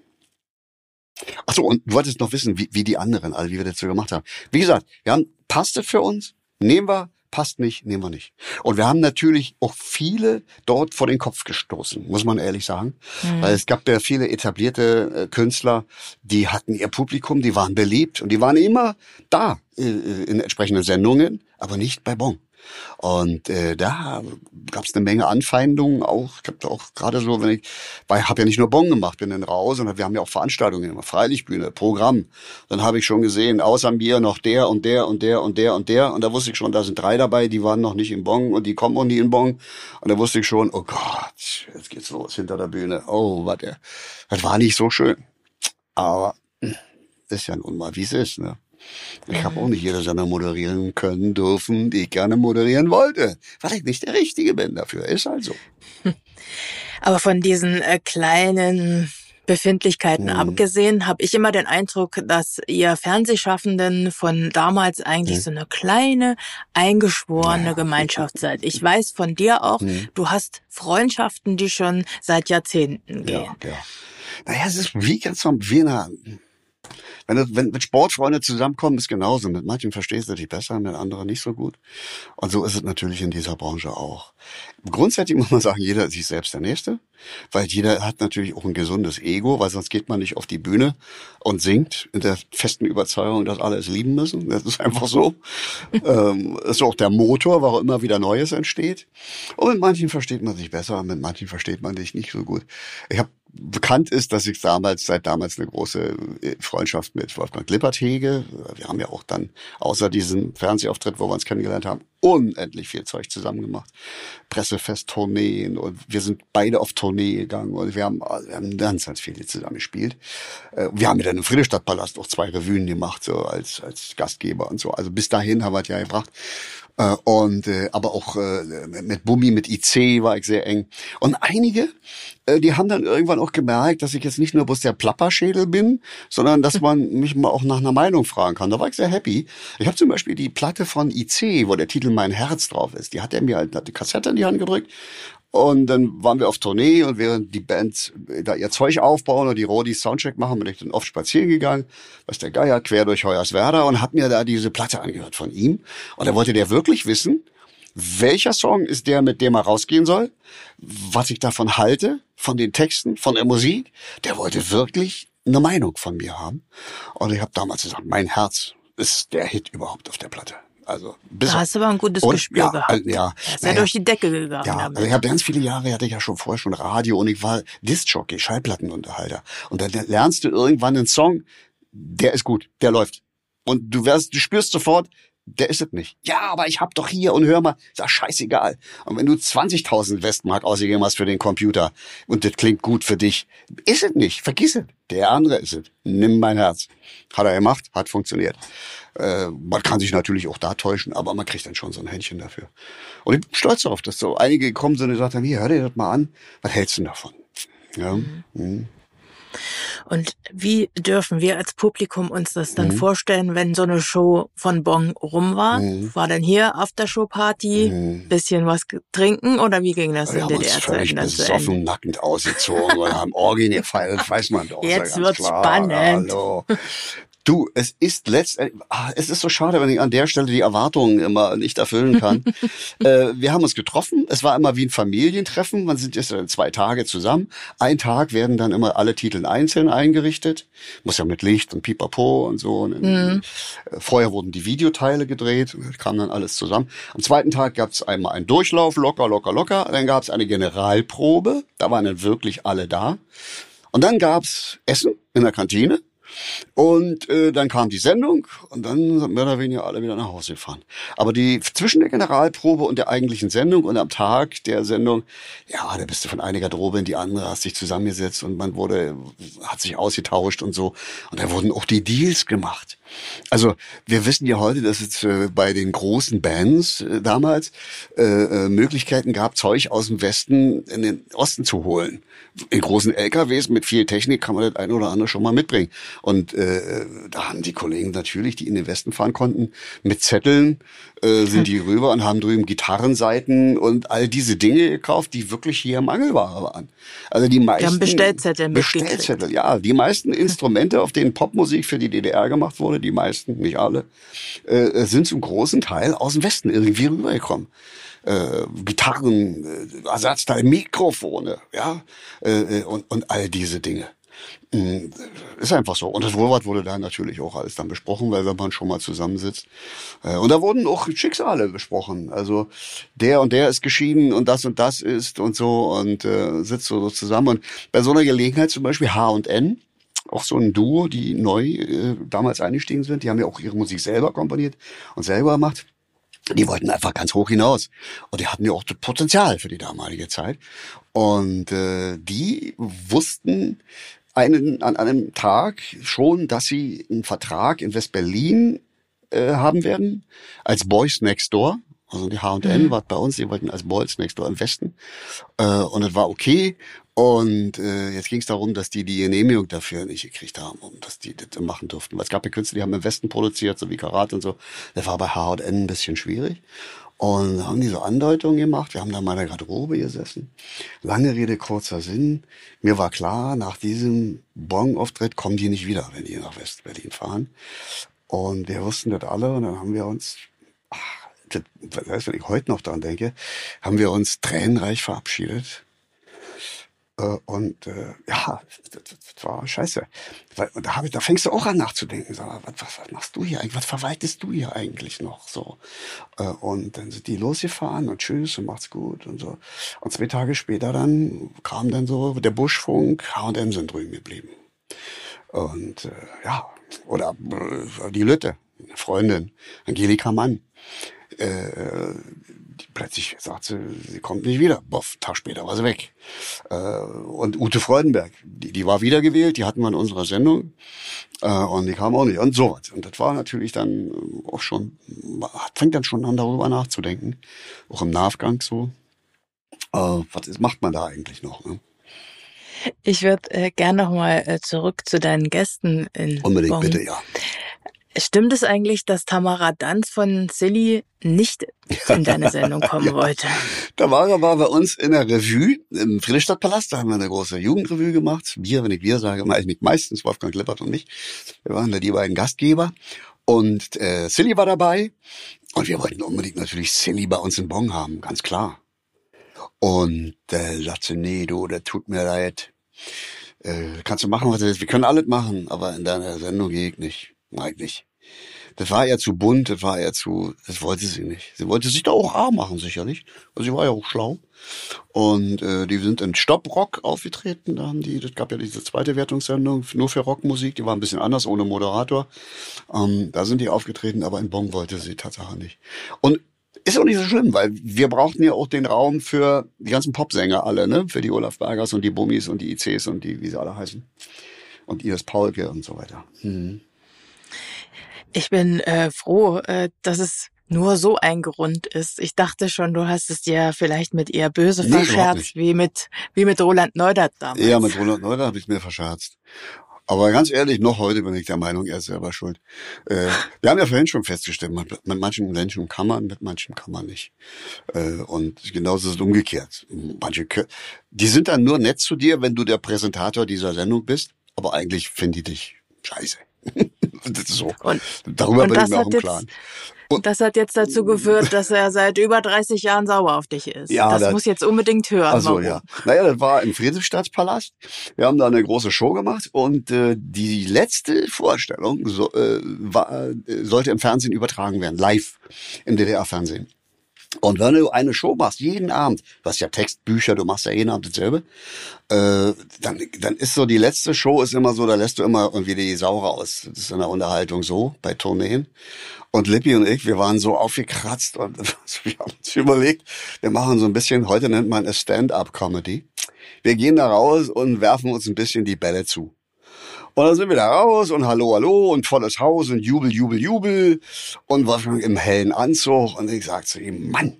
Ach so, und du wolltest noch wissen, wie, wie die anderen, also wie wir so gemacht haben. Wie gesagt, wir haben, passt es für uns? Nehmen wir, passt nicht, nehmen wir nicht. Und wir haben natürlich auch viele dort vor den Kopf gestoßen, muss man ehrlich sagen. Weil es gab ja viele etablierte äh, Künstler, die hatten ihr Publikum, die waren beliebt und die waren immer da äh, in entsprechenden Sendungen, aber nicht bei Bon. Und äh, da gab es eine Menge Anfeindungen auch. Ich habe auch gerade so, wenn ich, weil ich habe ja nicht nur Bon gemacht, bin dann raus und wir haben ja auch Veranstaltungen immer, Freilichtbühne, Programm. Dann habe ich schon gesehen, außer mir noch der und der und der und der und der. Und da wusste ich schon, da sind drei dabei, die waren noch nicht in Bon und die kommen auch nie in Bon. Und da wusste ich schon, oh Gott, jetzt geht's los hinter der Bühne. Oh, warte, das war nicht so schön. Aber hm, ist ja nun mal, wie es ist. Ne? Ich habe auch nicht jede Sender moderieren können, dürfen, die ich gerne moderieren wollte, weil ich nicht der Richtige bin dafür. Ist halt so. <laughs> Aber von diesen äh, kleinen Befindlichkeiten Mhm. abgesehen, habe ich immer den Eindruck, dass ihr Fernsehschaffenden von damals eigentlich Mhm. so eine kleine, eingeschworene Ja. Gemeinschaft <laughs> seid. Ich weiß von dir auch, Mhm. du hast Freundschaften, die schon seit Jahrzehnten gehen. Ja, ja. Naja, es ist wie ganz vom wie in einer, wenn, du, wenn, wenn Sportfreunde zusammenkommen, ist genauso. Mit manchen verstehst du dich besser, mit anderen nicht so gut. Und so ist es natürlich in dieser Branche auch. Grundsätzlich muss man sagen, jeder ist sich selbst der Nächste, weil jeder hat natürlich auch ein gesundes Ego, weil sonst geht man nicht auf die Bühne und singt in der festen Überzeugung, dass alle es lieben müssen. Das ist einfach so. <laughs> ähm, ist auch der Motor, warum immer wieder Neues entsteht. Und mit manchen versteht man sich besser, mit manchen versteht man sich nicht so gut. Ich habe bekannt ist, dass ich damals, seit damals eine große äh, Freundschaft mit Wolfgang Lippert hege. Wir haben ja auch dann außer diesem Fernsehauftritt, wo wir uns kennengelernt haben, unendlich viel Zeug zusammen gemacht. Pressefest-Tourneen und wir sind beide auf Tournee gegangen und wir haben, wir haben ganz, ganz viel zusammen gespielt. Äh, Wir haben mit einem Friedrichstadtpalast auch zwei Revuen gemacht, so als, als Gastgeber und so. Also bis dahin haben wir es ja gebracht. Äh, Und äh, aber auch äh, mit Bummi, mit IC war ich sehr eng. Und einige, äh, die haben dann irgendwann auch gemerkt, dass ich jetzt nicht nur bloß der Plapperschädel bin, sondern dass man <laughs> mich mal auch nach einer Meinung fragen kann. Da war ich sehr happy. Ich habe zum Beispiel die Platte von IC, wo der Titel Mein Herz drauf ist. Die hat er mir halt hat die Kassette in die Hand gedrückt. Und dann waren wir auf Tournee und während die Bands da ihr Zeug aufbauen und die Rodis Soundcheck machen, bin ich dann oft spazieren gegangen, was der Geier, quer durch Hoyerswerda und hab mir da diese Platte angehört von ihm. Und da wollte der wirklich wissen, welcher Song ist der, mit dem er rausgehen soll, was ich davon halte, von den Texten, von der Musik. Der wollte wirklich eine Meinung von mir haben. Und ich habe damals gesagt, mein Herz ist der Hit überhaupt auf der Platte. Also bis Da hast du aber ein gutes Und- Gespür ja, gehabt. also, ja. Ist ja Naja. durch die Decke gegangen. ja, damit. also ich habe ganz viele Jahre, hatte ich ja schon vorher schon Radio und ich war Discjockey, Schallplattenunterhalter. Und dann lernst du irgendwann einen Song, der ist gut, der läuft. Und du wirst, du spürst sofort, der ist es nicht. Ja, aber ich hab doch hier und hör mal, ist doch scheißegal. Und wenn du 20.000 Westmark ausgegeben hast für den Computer und das klingt gut für dich, ist es nicht, vergiss es. Der andere ist es. Nimm mein Herz. Hat er gemacht, hat funktioniert. Äh, man kann sich natürlich auch da täuschen, aber man kriegt dann schon so ein Händchen dafür. Und ich bin stolz darauf, dass so einige gekommen sind und gesagt haben, hier, hör dir das mal an. Was hältst du denn davon? Ja, mhm. Und wie dürfen wir als Publikum uns das dann Mhm. vorstellen, wenn so eine Show von Bong rum war? Mhm. War dann hier Aftershow-Party, Mhm. bisschen was trinken oder wie ging das Wir in haben uns DDR-Zeiten dann zu besoffen, Ende? nackend ausgezogen und haben Orgien gefeiert, das <laughs> weiß man doch. Jetzt wird's klar. spannend. Hallo. Du, es ist letztendlich, ah, es ist so schade, wenn ich an der Stelle die Erwartungen immer nicht erfüllen kann. <laughs> äh, wir haben uns getroffen. Es war immer wie ein Familientreffen. Man sind jetzt dann zwei Tage zusammen. Ein Tag werden dann immer alle Titel einzeln eingerichtet. Muss ja mit Licht und Pipapo und so. Und, äh, Vorher wurden die Videoteile gedreht. Kam dann alles zusammen. Am zweiten Tag gab es einmal einen Durchlauf, locker, locker, locker. Dann gab es eine Generalprobe. Da waren dann wirklich alle da. Und dann gab's Essen in der Kantine. Und äh, dann kam die Sendung und dann sind mehr oder weniger alle wieder nach Hause gefahren. Aber die zwischen der Generalprobe und der eigentlichen Sendung und am Tag der Sendung, ja, da bist du von einer Garderobe in die andere, hast dich zusammengesetzt und man wurde, hat sich ausgetauscht und so. Und da wurden auch die Deals gemacht. Also wir wissen ja heute, dass es äh, bei den großen Bands äh, damals äh, äh, Möglichkeiten gab, Zeug aus dem Westen in den Osten zu holen. In großen LKWs mit viel Technik kann man das ein oder andere schon mal mitbringen. Und äh, da haben die Kollegen natürlich, die in den Westen fahren konnten, mit Zetteln äh, sind die rüber und haben drüben Gitarrenseiten und all diese Dinge gekauft, die wirklich hier Mangelware waren. Also die meisten haben Bestellzettel. Bestellzettel, ja, die meisten Instrumente, auf denen Popmusik für die DDR gemacht wurde, die meisten, nicht alle, äh, sind zum großen Teil aus dem Westen irgendwie rübergekommen. Äh, Gitarren, äh, Ersatzteile, Mikrofone, ja, äh, äh, und, und all diese Dinge. Mm, Ist einfach so. Und das Wohlwort wurde da natürlich auch alles dann besprochen, weil wenn man schon mal zusammensitzt. Äh, Und da wurden auch Schicksale besprochen. Also der und der ist geschieden und das und das ist und so und äh, sitzt so, zusammen. Und bei so einer Gelegenheit zum Beispiel H und N, auch so ein Duo, die neu äh, damals eingestiegen sind, die haben ja auch ihre Musik selber komponiert und selber gemacht. Die wollten einfach ganz hoch hinaus. Und die hatten ja auch das Potenzial für die damalige Zeit. Und äh, die wussten einen, an einem Tag schon, dass sie einen Vertrag in West-Berlin äh, haben werden, als Boys Next Door. Also die H&N Mhm. war bei uns, die wollten als Boys Next Door im Westen. Äh, und es war okay. Und äh, jetzt ging es darum, dass die die Genehmigung dafür nicht gekriegt haben, um dass die das machen durften. Weil es gab ja Künstler, die haben im Westen produziert, so wie Karat und so. Das war bei H&N ein bisschen schwierig. Und haben die so Andeutungen gemacht. Wir haben da mal in der Garderobe gesessen. Lange Rede, kurzer Sinn. Mir war klar, nach diesem Bon-Auftritt kommen die nicht wieder, wenn die nach West-Berlin fahren. Und wir wussten das alle und dann haben wir uns, ach, das, heißt, wenn ich heute noch dran denke, haben wir uns tränenreich verabschiedet. Äh, Und äh, ja, das, war scheiße. Und da, hab ich, da fängst du auch an nachzudenken. Sag was, was, machst du hier eigentlich? Was verwaltest du hier eigentlich noch? So. Äh, Und dann sind die losgefahren und tschüss und macht's gut und so. Und zwei Tage später dann kam dann so der Buschfunk, H&M sind drüben geblieben. Und äh, ja, oder äh, die Lütte, eine Freundin, Angelika Mann. Äh, plötzlich sagt sie, sie kommt nicht wieder. Boff, Tag später war sie weg. Äh, und Ute Freudenberg, die, die war wiedergewählt, die hatten wir in unserer Sendung. Äh, und die kam auch nicht. Und sowas. Und das war natürlich dann äh, auch schon, man fängt dann schon an, darüber nachzudenken. Auch im Nachgang so. Was ist, macht man da eigentlich noch? Ne? Ich würde äh, gerne nochmal äh, zurück zu deinen Gästen in Unbedingt, Bonn. bitte, ja. Stimmt es eigentlich, dass Tamara Danz von Silly nicht in deine Sendung <laughs> kommen wollte? Da war bei uns in der Revue im Friedrichstadtpalast. Da haben wir eine große Jugendrevue gemacht. Wir, wenn ich wir sage, eigentlich meistens Wolfgang Lippert und mich. Wir waren da die beiden Gastgeber. Und äh, Silly war dabei. Und wir wollten unbedingt natürlich Silly bei uns in Bonn haben, ganz klar. Und äh, sagte, nee, du, das tut mir leid. Äh, kannst du machen, was du willst. Wir können alles machen, aber in deiner Sendung gehe ich nicht. Eigentlich. Das war ja zu bunt, das war ja zu, das wollte sie nicht. Sie wollte sich da auch arm machen, sicherlich. Also sie war ja auch schlau. Und äh, die sind in Stop-Rock aufgetreten. Da haben die, das gab ja diese zweite Wertungssendung nur für Rockmusik, die war ein bisschen anders, ohne Moderator. Ähm, da sind die aufgetreten, aber in Bonn wollte sie Tatsache nicht. Und ist auch nicht so schlimm, weil wir brauchten ja auch den Raum für die ganzen Popsänger alle, ne? Für die Olaf Bergers und die Bummis und die ICs und die, wie sie alle heißen. Und Iris Paulke und so weiter. Hm. Ich bin äh, froh, äh, dass es nur so ein Grund ist. Ich dachte schon, du hast es dir vielleicht mit eher böse Nee, verscherzt, wie mit, wie mit Roland Neudert damals. Ja, mit Roland Neuder habe ich mir verscherzt. Aber ganz ehrlich, noch heute bin ich der Meinung, er ist selber schuld. Äh, wir haben ja vorhin schon festgestellt, mit, mit manchen Menschen kann man, mit manchen kann man nicht. Äh, und genauso ist es umgekehrt. Manche, die sind dann nur nett zu dir, wenn du der Präsentator dieser Sendung bist, aber eigentlich finden die dich scheiße. So. Und, Darüber und bin ich mir auch im Klaren. das hat jetzt dazu geführt, dass er seit über 30 Jahren sauer auf dich ist. Ja, das, das- muss jetzt unbedingt hören. Ach so, warum. ja. Naja, das war im Friedrichstadtpalast. Wir haben da eine große Show gemacht und äh, die letzte Vorstellung so, äh, war, äh, sollte im Fernsehen übertragen werden, live im DDR-Fernsehen. Und wenn du eine Show machst, jeden Abend, du hast ja Textbücher, du machst ja jeden Abend dasselbe, äh, dann, dann ist so, die letzte Show ist immer so, da lässt du immer irgendwie die Sau raus. Das ist in der Unterhaltung so, bei Tourneen. Und Lippi und ich, wir waren so aufgekratzt und <laughs> wir haben uns überlegt, wir machen so ein bisschen, heute nennt man es Stand-up-Comedy. Wir gehen da raus und werfen uns ein bisschen die Bälle zu. Und dann sind wir da raus und hallo, hallo und volles Haus und Jubel, Jubel, Jubel und Wolfgang im hellen Anzug und ich sag zu ihm, Mann,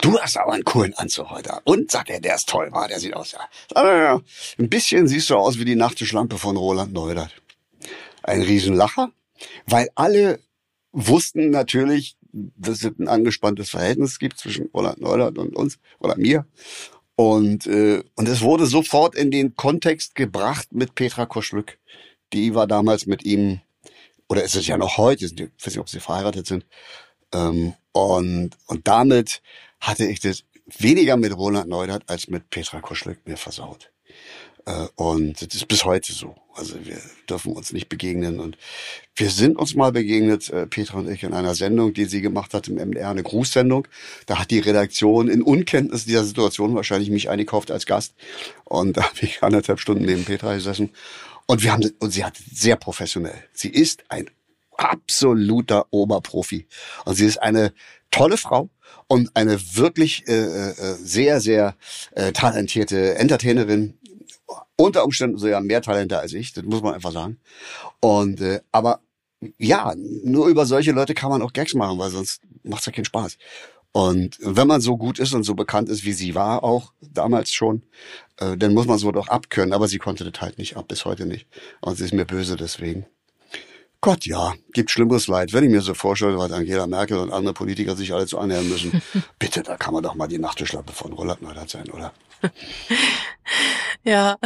du hast aber einen coolen Anzug heute. Und sagt er, der ist toll, war, der sieht aus, ja. Ein bisschen siehst du aus wie die Nachttischlampe von Roland Neudert. Ein Riesenlacher, weil alle wussten natürlich, dass es ein angespanntes Verhältnis gibt zwischen Roland Neudert und uns oder mir. Und, äh, und es wurde sofort in den Kontext gebracht mit Petra Koschlück. Die war damals mit ihm, oder ist es ja noch heute, ich weiß nicht, ob sie verheiratet sind. Ähm, und, und damit hatte ich das weniger mit Roland Neudert als mit Petra Koschlück mir versaut. Äh, Und das ist bis heute so. Also wir dürfen uns nicht begegnen. Und wir sind uns mal begegnet, äh, Petra und ich, in einer Sendung, die sie gemacht hat im MDR, eine Grußsendung. Da hat die Redaktion in Unkenntnis dieser Situation wahrscheinlich mich eingekauft als Gast. Und da habe ich anderthalb Stunden neben Petra gesessen. Und wir haben, und sie hat sehr professionell. Sie ist ein absoluter Oberprofi. Und sie ist eine tolle Frau und eine wirklich äh, äh, sehr, sehr äh, talentierte Entertainerin. Unter Umständen so ja mehr Talente als ich, das muss man einfach sagen. Und äh, aber ja, nur über solche Leute kann man auch Gags machen, weil sonst macht's ja keinen Spaß. Und wenn man so gut ist und so bekannt ist, wie sie war, auch damals schon, äh, dann muss man so doch abkönnen. Aber sie konnte das halt nicht ab, bis heute nicht. Und sie ist mir böse deswegen. Gott, ja, gibt schlimmeres Leid. Wenn ich mir so vorstelle, was Angela Merkel und andere Politiker sich alle zu annähern müssen, <laughs> bitte, da kann man doch mal die Nachttischlampe von Roland Neudert sein, oder? <laughs> Ja,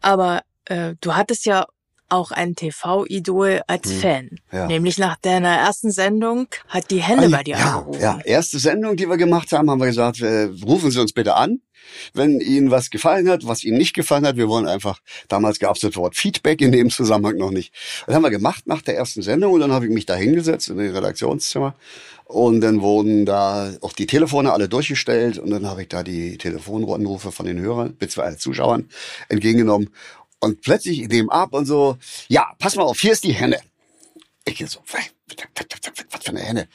aber äh, du hattest ja auch ein TV-Idol als Hm, Fan. ja. Nämlich nach deiner ersten Sendung hat die Henne bei dir ja, angerufen. ja, erste Sendung, die wir gemacht haben, haben wir gesagt, äh, rufen Sie uns bitte an, wenn Ihnen was gefallen hat, was Ihnen nicht gefallen hat. Wir wollen einfach, damals gab es das Wort Feedback in dem Zusammenhang noch nicht. Das haben wir gemacht nach der ersten Sendung und dann habe ich mich da hingesetzt in das Redaktionszimmer und dann wurden da auch die Telefone alle durchgestellt und dann habe ich da die Telefonanrufe von den Hörern, beziehungsweise Zuschauern entgegengenommen und plötzlich in dem ab und so, ja, pass mal auf, hier ist die Henne. Ich so, was für eine Henne?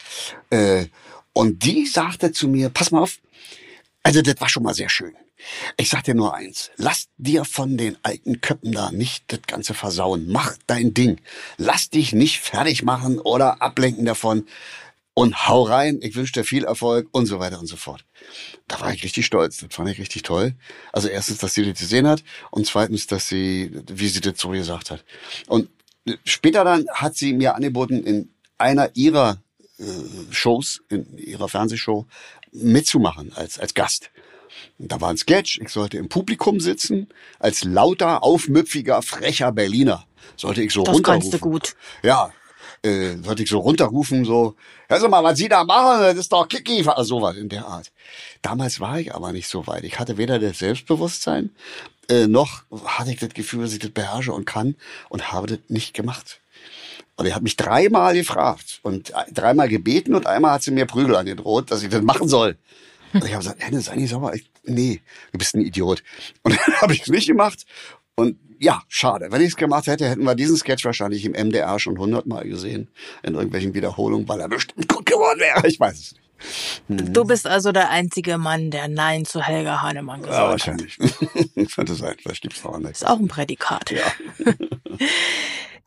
Äh, und die sagte zu mir, pass mal auf, also das war schon mal sehr schön. Ich sag dir nur eins, lass dir von den alten Köppen da nicht das Ganze versauen. Mach dein Ding. Lass dich nicht fertig machen oder ablenken davon. Und hau rein, ich wünsche dir viel Erfolg und so weiter und so fort. Da war ich richtig stolz, das fand ich richtig toll. Also erstens, dass sie das gesehen hat und zweitens, dass sie, wie sie das so gesagt hat. Und später dann hat sie mir angeboten, in einer ihrer äh, Shows, in ihrer Fernsehshow mitzumachen als, als Gast. Und da war ein Sketch, ich sollte im Publikum sitzen, als lauter, aufmüpfiger, frecher Berliner. Sollte ich so Das kannst runterrufen. du gut. Ja, äh, sollte ich so runterrufen, so, hör mal, was Sie da machen, das ist doch Kiki, also sowas in der Art. Damals war ich aber nicht so weit. Ich hatte weder das Selbstbewusstsein, äh, noch hatte ich das Gefühl, dass ich das beherrsche und kann und habe das nicht gemacht. Und er hat mich dreimal gefragt und dreimal gebeten und einmal hat sie mir Prügel angedroht, dass ich das machen soll. Und ich habe gesagt, Hennes, sei nicht sauer. Ich, nee, du bist ein Idiot. Und <laughs> dann habe ich es nicht gemacht. Und ja, schade. Wenn ich es gemacht hätte, hätten wir diesen Sketch wahrscheinlich im MDR schon hundertmal gesehen. In irgendwelchen Wiederholungen, weil er bestimmt gut geworden wäre. Ich weiß es nicht. Du bist also der einzige Mann, der Nein zu Helga Hahnemann Ja, gesagt hat. wahrscheinlich. <laughs> Könnte sein. Vielleicht gibt's noch andere. Ist auch ein Prädikat. Ja. <laughs>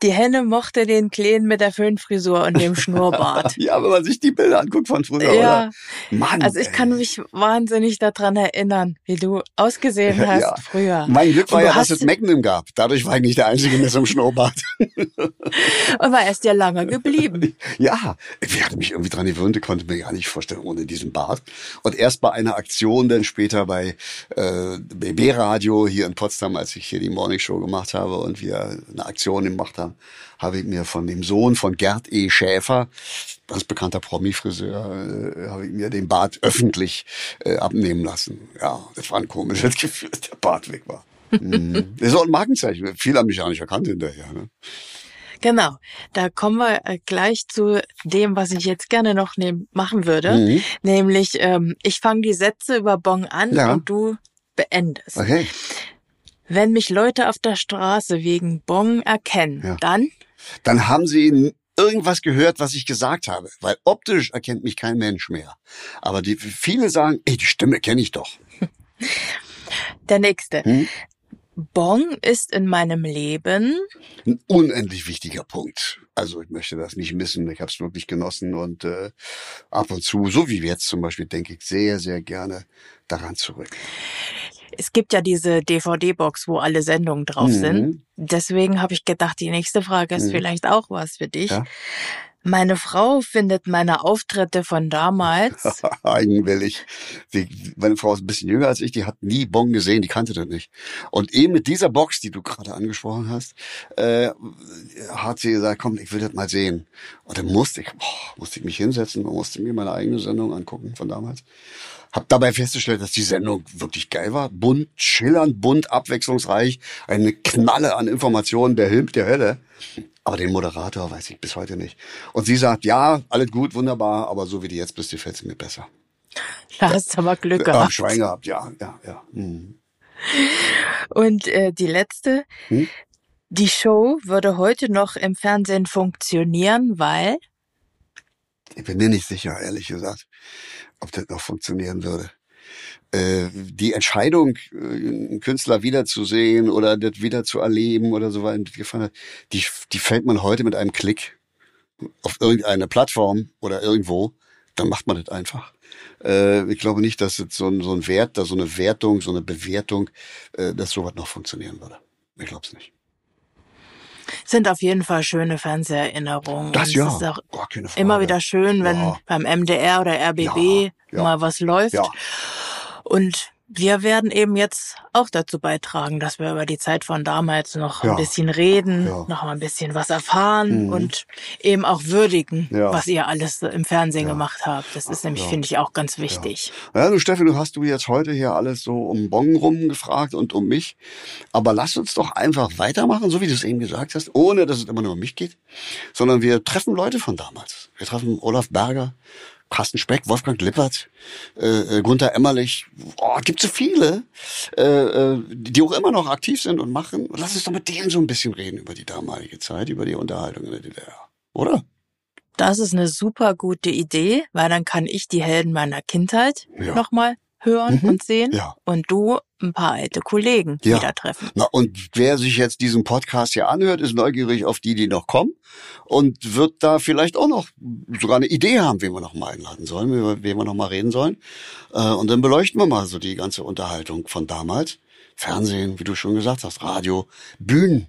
Die Henne mochte den Kleinen mit der Föhnfrisur und dem <laughs> Schnurrbart. ja, wenn man sich die Bilder anguckt von früher, Ja. oder? Mann. Also ich kann ey. mich wahnsinnig daran erinnern, wie du ausgesehen <laughs> hast Ja. früher. Mein Glück war ja, dass es Magnum gab. Dadurch war ich nicht der Einzige mit so einem Schnurrbart. <laughs> Und war erst ja lange geblieben. Ja, ich hatte mich irgendwie dran gewöhnt, ich konnte mir gar nicht vorstellen ohne diesen Bart. Und erst bei einer Aktion, dann später bei äh, BB-Radio hier in Potsdam, als ich hier die Morning Show gemacht habe und wir eine Aktion gemacht haben, habe ich mir von dem Sohn von Gerd E. Schäfer, ganz bekannter Promi-Friseur, äh, habe ich mir den Bart öffentlich äh, abnehmen lassen. Ja, das war ein komisches <laughs> Gefühl, dass der Bart weg war. Mhm. Das ist auch ein Markenzeichen. Viele haben mich ja nicht erkannt hinterher. Ne? Genau. Da kommen wir äh, gleich zu dem, was ich jetzt gerne noch nehm, machen würde. Mhm. Nämlich, ähm, ich fange die Sätze über Bon an Ja. und du beendest. Okay. Wenn mich Leute auf der Straße wegen Bon erkennen, Ja. dann dann haben sie irgendwas gehört, was ich gesagt habe. Weil optisch erkennt mich kein Mensch mehr. Aber die, viele sagen, ey, die Stimme kenne ich doch. <laughs> der nächste. Hm? Bon ist in meinem Leben Ein unendlich wichtiger Punkt. Also ich möchte das nicht missen. Ich habe es wirklich genossen und äh, ab und zu, so wie jetzt zum Beispiel, denke ich sehr, sehr gerne daran zurück. Es gibt ja diese DVD-Box, wo alle Sendungen drauf Mhm. sind. Deswegen habe ich gedacht, die nächste Frage ist Mhm. vielleicht auch was für dich. Ja. Meine Frau findet meine Auftritte von damals. <laughs> Eigenwillig. Die, meine Frau ist ein bisschen jünger als ich, die hat nie Bon gesehen, die kannte das nicht. Und eben mit dieser Box, die du gerade angesprochen hast, äh, hat sie gesagt, komm, ich will das mal sehen. Und dann musste ich, boah, musste ich mich hinsetzen und musste mir meine eigene Sendung angucken von damals. Hab dabei festgestellt, dass die Sendung wirklich geil war. Bunt, schillernd, bunt, abwechslungsreich. Eine Knalle an Informationen, der Hilf der Hölle. Aber den Moderator weiß ich bis heute nicht. Und sie sagt, ja, alles gut, wunderbar, aber so wie du jetzt bist, gefällt mir besser. Da hast du aber Glück gehabt. Schwein gehabt, ja, ja, ja. Mhm. Und äh, die letzte. Hm? Die Show würde heute noch im Fernsehen funktionieren, weil Ich bin mir nicht sicher, ehrlich gesagt, ob das noch funktionieren würde. äh, die Entscheidung, äh, einen Künstler wiederzusehen oder das wieder zu erleben oder so weiter, die, die fällt man heute mit einem Klick auf irgendeine Plattform oder irgendwo, dann macht man das einfach. Äh, ich glaube nicht, dass so ein, so ein Wert, da so eine Wertung, so eine Bewertung, äh, dass sowas noch funktionieren würde. Ich glaube es nicht. Sind auf jeden Fall schöne Fernseherinnerungen. Das ja. Ist auch immer wieder schön, wenn ja. beim MDR oder RBB ja, mal was läuft. Ja. Und wir werden eben jetzt auch dazu beitragen, dass wir über die Zeit von damals noch ja. ein bisschen reden, ja. noch mal ein bisschen was erfahren mhm. und eben auch würdigen, ja. was ihr alles im Fernsehen gemacht habt. Das ist nämlich, finde ich, auch ganz wichtig. Ja, du Steffi, du hast du jetzt heute hier alles so um Bon rum gefragt und um mich. Aber lass uns doch einfach weitermachen, so wie du es eben gesagt hast, ohne dass es immer nur um mich geht, sondern wir treffen Leute von damals. Wir treffen Olaf Berger, Carsten Speck, Wolfgang Lippert, äh, äh, Gunther Emmerlich, oh, gibt so viele, äh, äh, die auch immer noch aktiv sind und machen. Lass uns doch mit denen so ein bisschen reden über die damalige Zeit, über die Unterhaltung in der DDR, oder? Das ist eine super gute Idee, weil dann kann ich die Helden meiner Kindheit ja. nochmal hören mhm. und sehen ja. und du ein paar alte Kollegen ja. wieder treffen. Na, und wer sich jetzt diesen Podcast hier anhört, ist neugierig auf die, die noch kommen und wird da vielleicht auch noch sogar eine Idee haben, wen wir noch mal einladen sollen, über wen wir noch mal reden sollen. Äh, und dann beleuchten wir mal so die ganze Unterhaltung von damals. Fernsehen, wie du schon gesagt hast, Radio, Bühnen.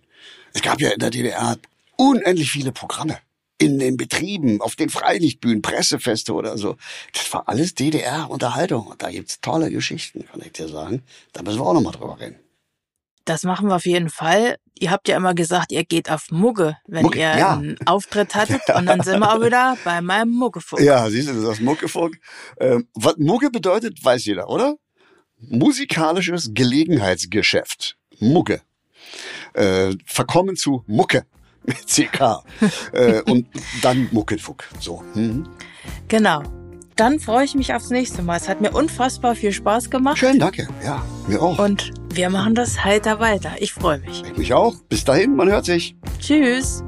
Es gab ja in der DDR unendlich viele Programme in den Betrieben, auf den Freilichtbühnen, Pressefeste oder so. Das war alles DDR-Unterhaltung. Und da gibt's tolle Geschichten, kann ich dir sagen. Da müssen wir auch nochmal drüber reden. Das machen wir auf jeden Fall. Ihr habt ja immer gesagt, ihr geht auf Mugge, wenn Mugge, ihr ja. einen Auftritt hattet. <laughs> Ja. Und dann sind wir auch wieder bei meinem Muggefunk. Ja, siehst du, das ist Muggefunk. Ähm, was Mugge bedeutet, weiß jeder, oder? Musikalisches Gelegenheitsgeschäft. Mugge. Äh, verkommen zu Mucke mit CK. äh, und dann Muckelfuck. So. Mhm. Genau. Dann freue ich mich aufs nächste Mal. Es hat mir unfassbar viel Spaß gemacht. Schön, danke. Ja, mir auch. Und wir machen das heiter weiter. Ich freue mich. Ich mich auch. Bis dahin, man hört sich. Tschüss.